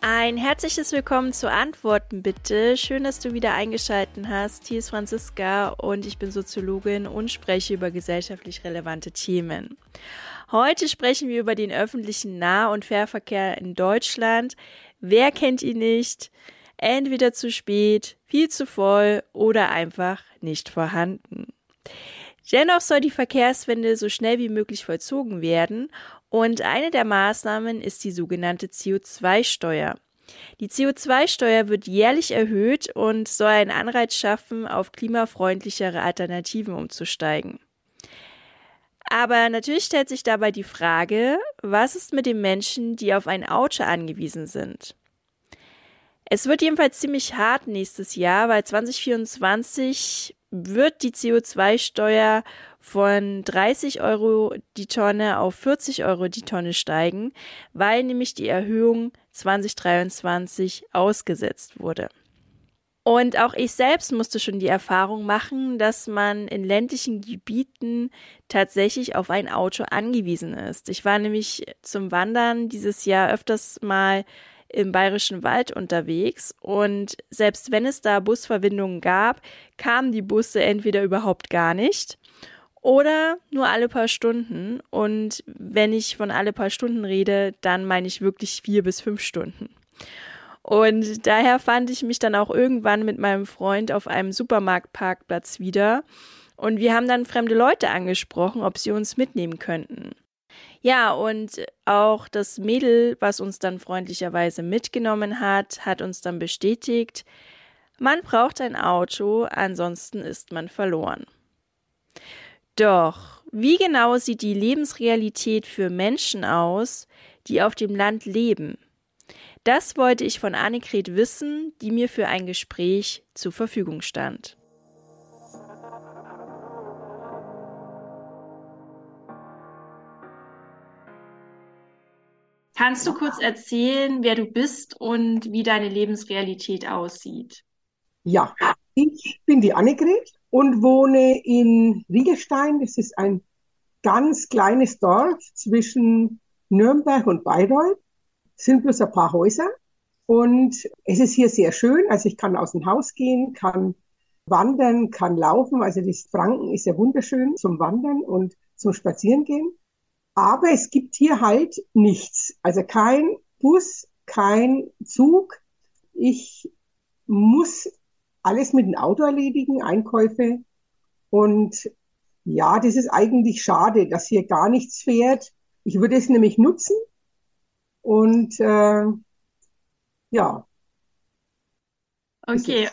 Ein herzliches Willkommen zu Antworten bitte. Schön, dass du wieder eingeschaltet hast. Hier ist Franziska und ich bin Soziologin und spreche über gesellschaftlich relevante Themen. Heute sprechen wir über den öffentlichen Nah- und Fährverkehr in Deutschland. Wer kennt ihn nicht? Entweder zu spät, viel zu voll oder einfach nicht vorhanden. Dennoch soll die Verkehrswende so schnell wie möglich vollzogen werden und eine der Maßnahmen ist die sogenannte CO2-Steuer. Die CO2-Steuer wird jährlich erhöht und soll einen Anreiz schaffen, auf klimafreundlichere Alternativen umzusteigen. Aber natürlich stellt sich dabei die Frage, was ist mit den Menschen, die auf ein Auto angewiesen sind? Es wird jedenfalls ziemlich hart nächstes Jahr, weil 2024 wird die CO2-Steuer von 30 Euro die Tonne auf 40 Euro die Tonne steigen, weil nämlich die Erhöhung 2023 ausgesetzt wurde. Und auch ich selbst musste schon die Erfahrung machen, dass man in ländlichen Gebieten tatsächlich auf ein Auto angewiesen ist. Ich war nämlich zum Wandern dieses Jahr öfters mal im Bayerischen Wald unterwegs und selbst wenn es da Busverbindungen gab, kamen die Busse entweder überhaupt gar nicht oder nur alle paar Stunden. Und wenn ich von alle paar Stunden rede, dann meine ich wirklich vier bis fünf Stunden. Und daher fand ich mich dann auch irgendwann mit meinem Freund auf einem Supermarktparkplatz wieder. Und wir haben dann fremde Leute angesprochen, ob sie uns mitnehmen könnten. Ja, und auch das Mädel, was uns dann freundlicherweise mitgenommen hat, hat uns dann bestätigt, man braucht ein Auto, ansonsten ist man verloren. Doch, wie genau sieht die Lebensrealität für Menschen aus, die auf dem Land leben? Das wollte ich von Annegret wissen, die mir für ein Gespräch zur Verfügung stand. Kannst du kurz erzählen, wer du bist und wie deine Lebensrealität aussieht? Ja, ich bin die Annegret und wohne in Riegelstein. Das ist ein ganz kleines Dorf zwischen Nürnberg und Bayreuth. Es sind bloß ein paar Häuser. Und es ist hier sehr schön. Also ich kann aus dem Haus gehen, kann wandern, kann laufen. Also das Franken ist ja wunderschön zum Wandern und zum Spazierengehen. Aber es gibt hier halt nichts. Also kein Bus, kein Zug. Ich muss alles mit dem Auto erledigen, Einkäufe. Und ja, das ist eigentlich schade, dass hier gar nichts fährt. Ich würde es nämlich nutzen. Und äh, ja. Okay,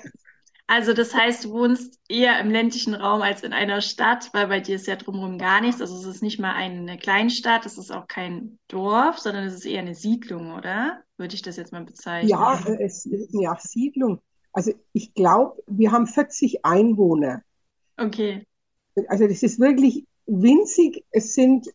also das heißt, du wohnst eher im ländlichen Raum als in einer Stadt, weil bei dir ist ja drumherum gar nichts. Also es ist nicht mal eine Kleinstadt, es ist auch kein Dorf, sondern es ist eher eine Siedlung, oder? Würde ich das jetzt mal bezeichnen? Ja, es, ja Siedlung. Also ich glaube, wir haben 40 Einwohner. Okay. Also das ist wirklich winzig. Es sind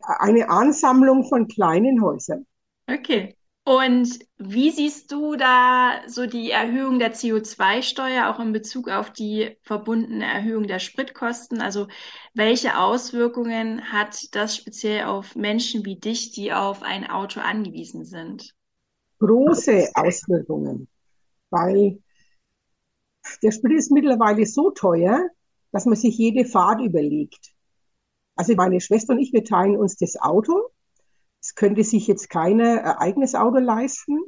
eine Ansammlung von kleinen Häusern. Okay. Und wie siehst du da so die Erhöhung der CO2-Steuer auch in Bezug auf die verbundene Erhöhung der Spritkosten? Also welche Auswirkungen hat das speziell auf Menschen wie dich, die auf ein Auto angewiesen sind? Große Auswirkungen, weil der Sprit ist mittlerweile so teuer, dass man sich jede Fahrt überlegt. Also meine Schwester und ich, wir teilen uns das Auto es könnte sich jetzt keiner ein eigenes Auto leisten.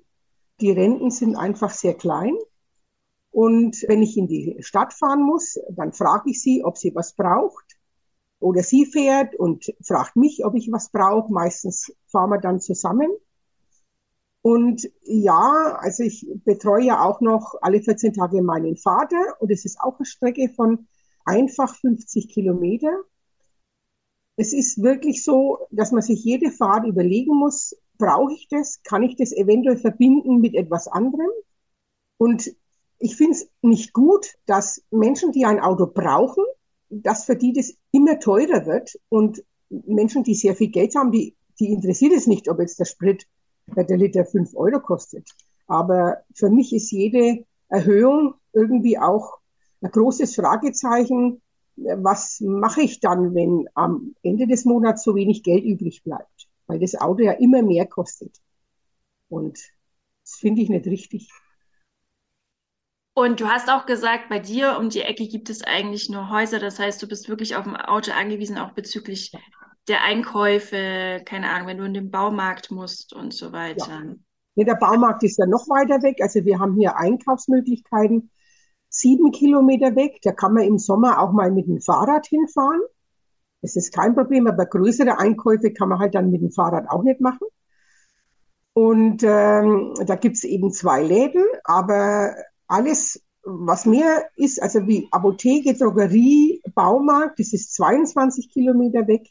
Die Renten sind einfach sehr klein. Und wenn ich in die Stadt fahren muss, dann frage ich sie, ob sie was braucht. Oder sie fährt und fragt mich, ob ich was brauche. Meistens fahren wir dann zusammen. Und ja, also ich betreue ja auch noch alle 14 Tage meinen Vater und es ist auch eine Strecke von einfach 50 Kilometer es ist wirklich so, dass man sich jede Fahrt überlegen muss, brauche ich das? Kann ich das eventuell verbinden mit etwas anderem? Und ich finde es nicht gut, dass Menschen, die ein Auto brauchen, dass für die das immer teurer wird und Menschen, die sehr viel Geld haben, die, die interessiert es nicht, ob jetzt der Sprit der Liter fünf Euro kostet. Aber für mich ist jede Erhöhung irgendwie auch ein großes Fragezeichen, was mache ich dann, wenn am Ende des Monats so wenig Geld übrig bleibt? Weil das Auto ja immer mehr kostet. Und das finde ich nicht richtig. Und du hast auch gesagt, bei dir um die Ecke gibt es eigentlich nur Häuser. Das heißt, du bist wirklich auf ein Auto angewiesen, auch bezüglich der Einkäufe, keine Ahnung, wenn du in den Baumarkt musst und so weiter. Ja. Nee, der Baumarkt ist ja noch weiter weg. Also wir haben hier Einkaufsmöglichkeiten sieben Kilometer weg. Da kann man im Sommer auch mal mit dem Fahrrad hinfahren. Das ist kein Problem, aber größere Einkäufe kann man halt dann mit dem Fahrrad auch nicht machen. Und ähm, da gibt's eben zwei Läden, aber alles, was mehr ist, also wie Apotheke, Drogerie, Baumarkt, das ist 22 Kilometer weg.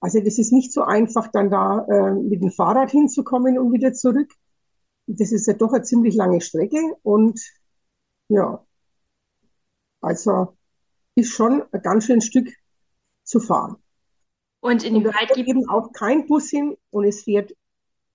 Also das ist nicht so einfach, dann da äh, mit dem Fahrrad hinzukommen und wieder zurück. Das ist ja doch eine ziemlich lange Strecke und ja, also ist schon ein ganz schön Stück zu fahren. Und inwieweit gibt eben auch kein Bus hin und es fährt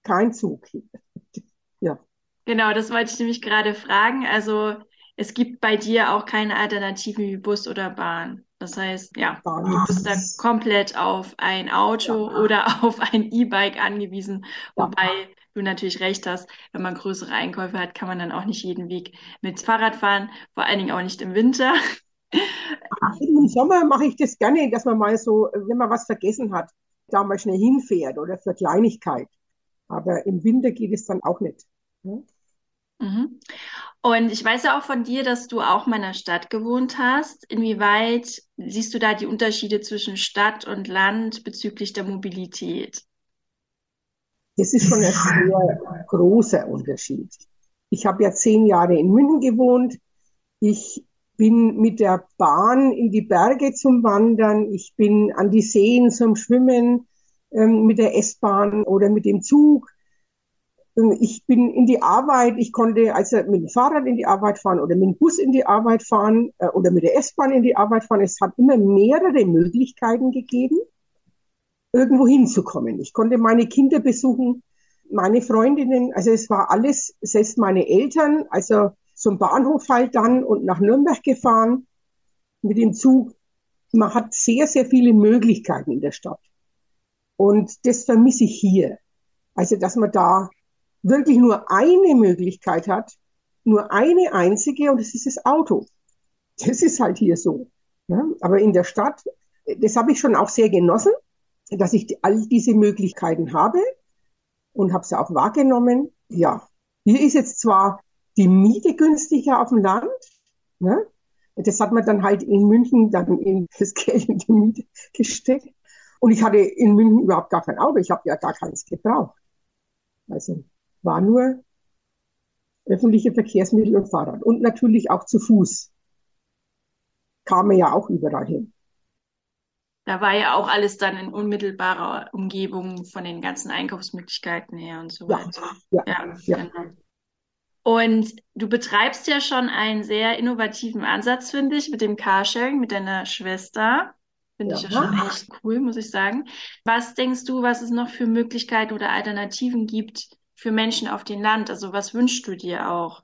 kein Zug hin. ja. Genau, das wollte ich nämlich gerade fragen. Also es gibt bei dir auch keine Alternativen wie Bus oder Bahn. Das heißt, ja, du bist da komplett auf ein Auto oder auf ein E-Bike angewiesen, wobei du natürlich recht hast, wenn man größere Einkäufe hat, kann man dann auch nicht jeden Weg mit Fahrrad fahren, vor allen Dingen auch nicht im Winter. Im Sommer mache ich das gerne, dass man mal so, wenn man was vergessen hat, da mal schnell hinfährt oder für Kleinigkeit. Aber im Winter geht es dann auch nicht. Ne? Mhm. Und ich weiß ja auch von dir, dass du auch mal in der Stadt gewohnt hast. Inwieweit siehst du da die Unterschiede zwischen Stadt und Land bezüglich der Mobilität? Das ist schon ein sehr großer Unterschied. Ich habe ja zehn Jahre in München gewohnt. Ich bin mit der Bahn in die Berge zum Wandern. Ich bin an die Seen zum Schwimmen ähm, mit der S-Bahn oder mit dem Zug. Ich bin in die Arbeit, ich konnte also mit dem Fahrrad in die Arbeit fahren oder mit dem Bus in die Arbeit fahren äh, oder mit der S-Bahn in die Arbeit fahren. Es hat immer mehrere Möglichkeiten gegeben irgendwo hinzukommen. Ich konnte meine Kinder besuchen, meine Freundinnen, also es war alles, selbst meine Eltern, also zum Bahnhof halt dann und nach Nürnberg gefahren mit dem Zug. Man hat sehr, sehr viele Möglichkeiten in der Stadt. Und das vermisse ich hier. Also, dass man da wirklich nur eine Möglichkeit hat, nur eine einzige, und das ist das Auto. Das ist halt hier so. Ja? Aber in der Stadt, das habe ich schon auch sehr genossen dass ich all diese Möglichkeiten habe und habe sie auch wahrgenommen. Ja, hier ist jetzt zwar die Miete günstiger auf dem Land, ne? das hat man dann halt in München dann in das Geld in die Miete gesteckt. Und ich hatte in München überhaupt gar kein Auto, ich habe ja gar keins gebraucht. Also war nur öffentliche Verkehrsmittel und Fahrrad und natürlich auch zu Fuß. Kam man ja auch überall hin da war ja auch alles dann in unmittelbarer Umgebung von den ganzen Einkaufsmöglichkeiten her und so weiter. Ja, ja, ja. Genau. Und du betreibst ja schon einen sehr innovativen Ansatz, finde ich, mit dem Carsharing, mit deiner Schwester. Finde ja. ich ja schon echt cool, muss ich sagen. Was denkst du, was es noch für Möglichkeiten oder Alternativen gibt für Menschen auf dem Land? Also was wünschst du dir auch?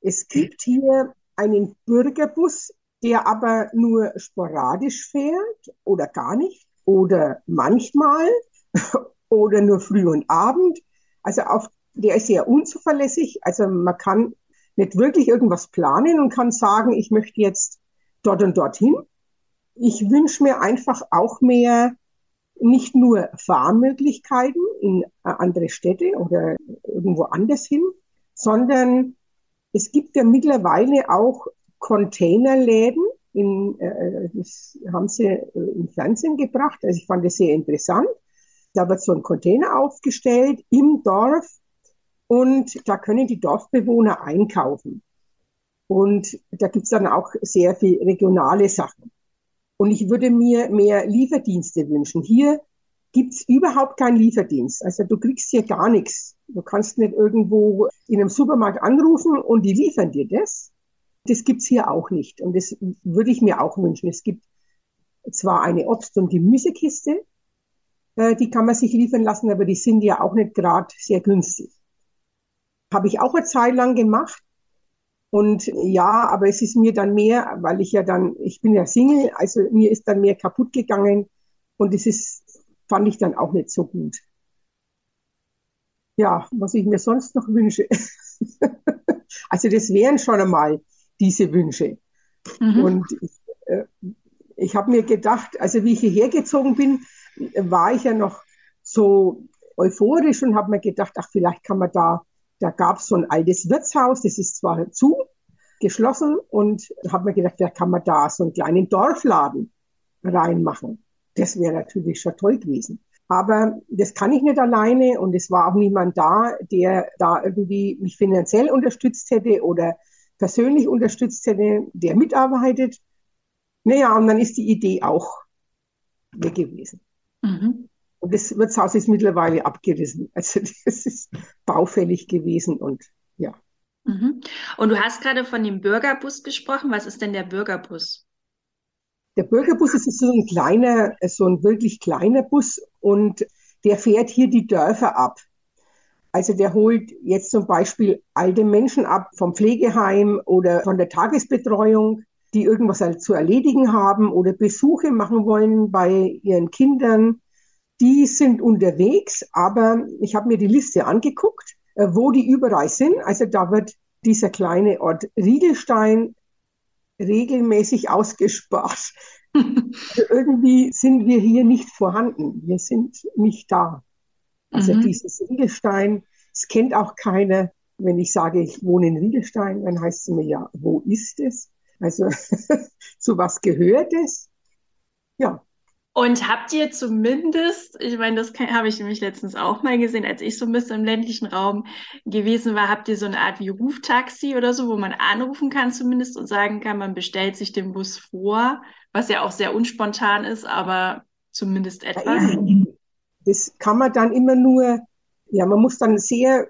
Es gibt hier einen Bürgerbus der aber nur sporadisch fährt oder gar nicht oder manchmal oder nur früh und Abend. Also auf, der ist sehr unzuverlässig. Also man kann nicht wirklich irgendwas planen und kann sagen, ich möchte jetzt dort und dorthin. Ich wünsche mir einfach auch mehr nicht nur Fahrmöglichkeiten in äh, andere Städte oder irgendwo anders hin, sondern es gibt ja mittlerweile auch Containerläden. In, äh, das haben sie äh, im Fernsehen gebracht. Also ich fand das sehr interessant. Da wird so ein Container aufgestellt im Dorf und da können die Dorfbewohner einkaufen. Und da gibt's dann auch sehr viel regionale Sachen. Und ich würde mir mehr Lieferdienste wünschen. Hier gibt's überhaupt keinen Lieferdienst. Also du kriegst hier gar nichts. Du kannst nicht irgendwo in einem Supermarkt anrufen und die liefern dir das. Das gibt's hier auch nicht. Und das würde ich mir auch wünschen. Es gibt zwar eine Obst- und Gemüsekiste, äh, die kann man sich liefern lassen, aber die sind ja auch nicht gerade sehr günstig. Habe ich auch eine Zeit lang gemacht. Und ja, aber es ist mir dann mehr, weil ich ja dann, ich bin ja Single, also mir ist dann mehr kaputt gegangen und es ist, fand ich dann auch nicht so gut. Ja, was ich mir sonst noch wünsche. also das wären schon einmal diese Wünsche. Mhm. Und ich, äh, ich habe mir gedacht, also wie ich hierher gezogen bin, war ich ja noch so euphorisch und habe mir gedacht, ach, vielleicht kann man da, da gab es so ein altes Wirtshaus, das ist zwar zu, geschlossen und habe mir gedacht, vielleicht kann man da so einen kleinen Dorfladen reinmachen. Das wäre natürlich schon toll gewesen. Aber das kann ich nicht alleine und es war auch niemand da, der da irgendwie mich finanziell unterstützt hätte oder persönlich unterstützt hätte, der mitarbeitet. Naja, und dann ist die Idee auch weg gewesen. Mhm. Und das Wirtshaus ist mittlerweile abgerissen. Also das ist baufällig gewesen und ja. Mhm. Und du hast gerade von dem Bürgerbus gesprochen. Was ist denn der Bürgerbus? Der Bürgerbus ist so ein kleiner, so ein wirklich kleiner Bus und der fährt hier die Dörfer ab. Also der holt jetzt zum Beispiel alte Menschen ab vom Pflegeheim oder von der Tagesbetreuung, die irgendwas halt zu erledigen haben oder Besuche machen wollen bei ihren Kindern. Die sind unterwegs, aber ich habe mir die Liste angeguckt, äh, wo die überall sind. Also da wird dieser kleine Ort Riegelstein regelmäßig ausgespart. also irgendwie sind wir hier nicht vorhanden. Wir sind nicht da. Also mhm. dieses Riegelstein, es kennt auch keiner. Wenn ich sage, ich wohne in Riegelstein, dann heißt es mir ja, wo ist es? Also zu was gehört es? Ja, und habt ihr zumindest, ich meine, das habe ich nämlich letztens auch mal gesehen, als ich so ein bisschen im ländlichen Raum gewesen war, habt ihr so eine Art wie Ruftaxi oder so, wo man anrufen kann zumindest und sagen kann, man bestellt sich den Bus vor, was ja auch sehr unspontan ist, aber zumindest etwas. Das kann man dann immer nur, ja, man muss dann sehr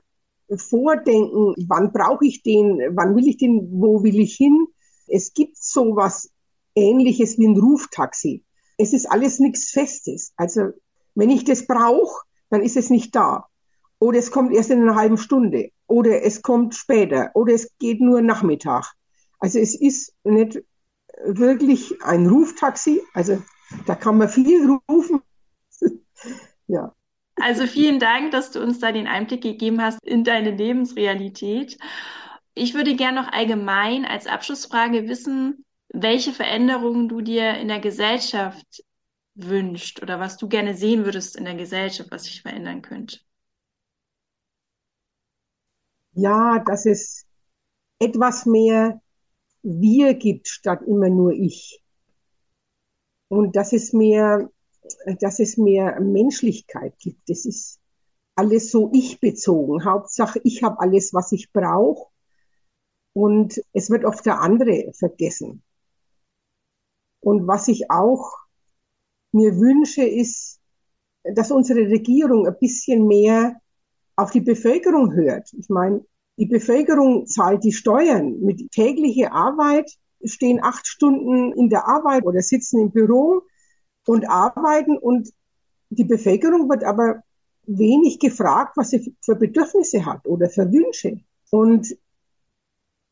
vordenken, wann brauche ich den, wann will ich den, wo will ich hin. Es gibt so was Ähnliches wie ein Ruftaxi es ist alles nichts Festes. Also wenn ich das brauche, dann ist es nicht da. Oder es kommt erst in einer halben Stunde. Oder es kommt später. Oder es geht nur Nachmittag. Also es ist nicht wirklich ein Ruftaxi. Also da kann man viel rufen. ja. Also vielen Dank, dass du uns da den Einblick gegeben hast in deine Lebensrealität. Ich würde gerne noch allgemein als Abschlussfrage wissen, welche Veränderungen du dir in der Gesellschaft wünscht oder was du gerne sehen würdest in der Gesellschaft, was sich verändern könnte. Ja, dass es etwas mehr wir gibt statt immer nur ich. Und dass es mehr, dass es mehr Menschlichkeit gibt. Das ist alles so ich bezogen. Hauptsache, ich habe alles, was ich brauche. Und es wird oft der andere vergessen. Und was ich auch mir wünsche, ist, dass unsere Regierung ein bisschen mehr auf die Bevölkerung hört. Ich meine, die Bevölkerung zahlt die Steuern. Mit täglicher Arbeit stehen acht Stunden in der Arbeit oder sitzen im Büro und arbeiten und die Bevölkerung wird aber wenig gefragt, was sie für Bedürfnisse hat oder für Wünsche. Und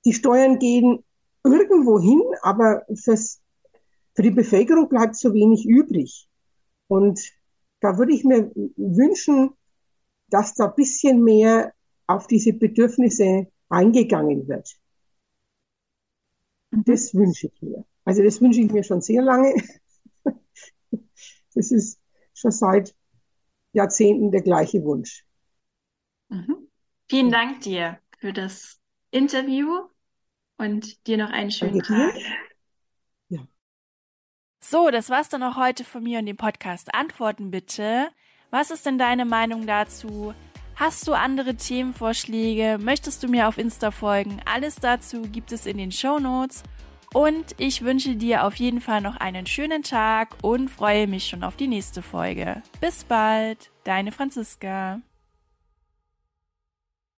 die Steuern gehen irgendwo hin, aber fürs für die Bevölkerung bleibt so wenig übrig. Und da würde ich mir wünschen, dass da ein bisschen mehr auf diese Bedürfnisse eingegangen wird. Mhm. Das wünsche ich mir. Also das wünsche ich mir schon sehr lange. Das ist schon seit Jahrzehnten der gleiche Wunsch. Mhm. Vielen Dank dir für das Interview und dir noch einen schönen Tag. So, das war's dann auch heute von mir und dem Podcast. Antworten bitte. Was ist denn deine Meinung dazu? Hast du andere Themenvorschläge? Möchtest du mir auf Insta folgen? Alles dazu gibt es in den Show Notes. Und ich wünsche dir auf jeden Fall noch einen schönen Tag und freue mich schon auf die nächste Folge. Bis bald, deine Franziska.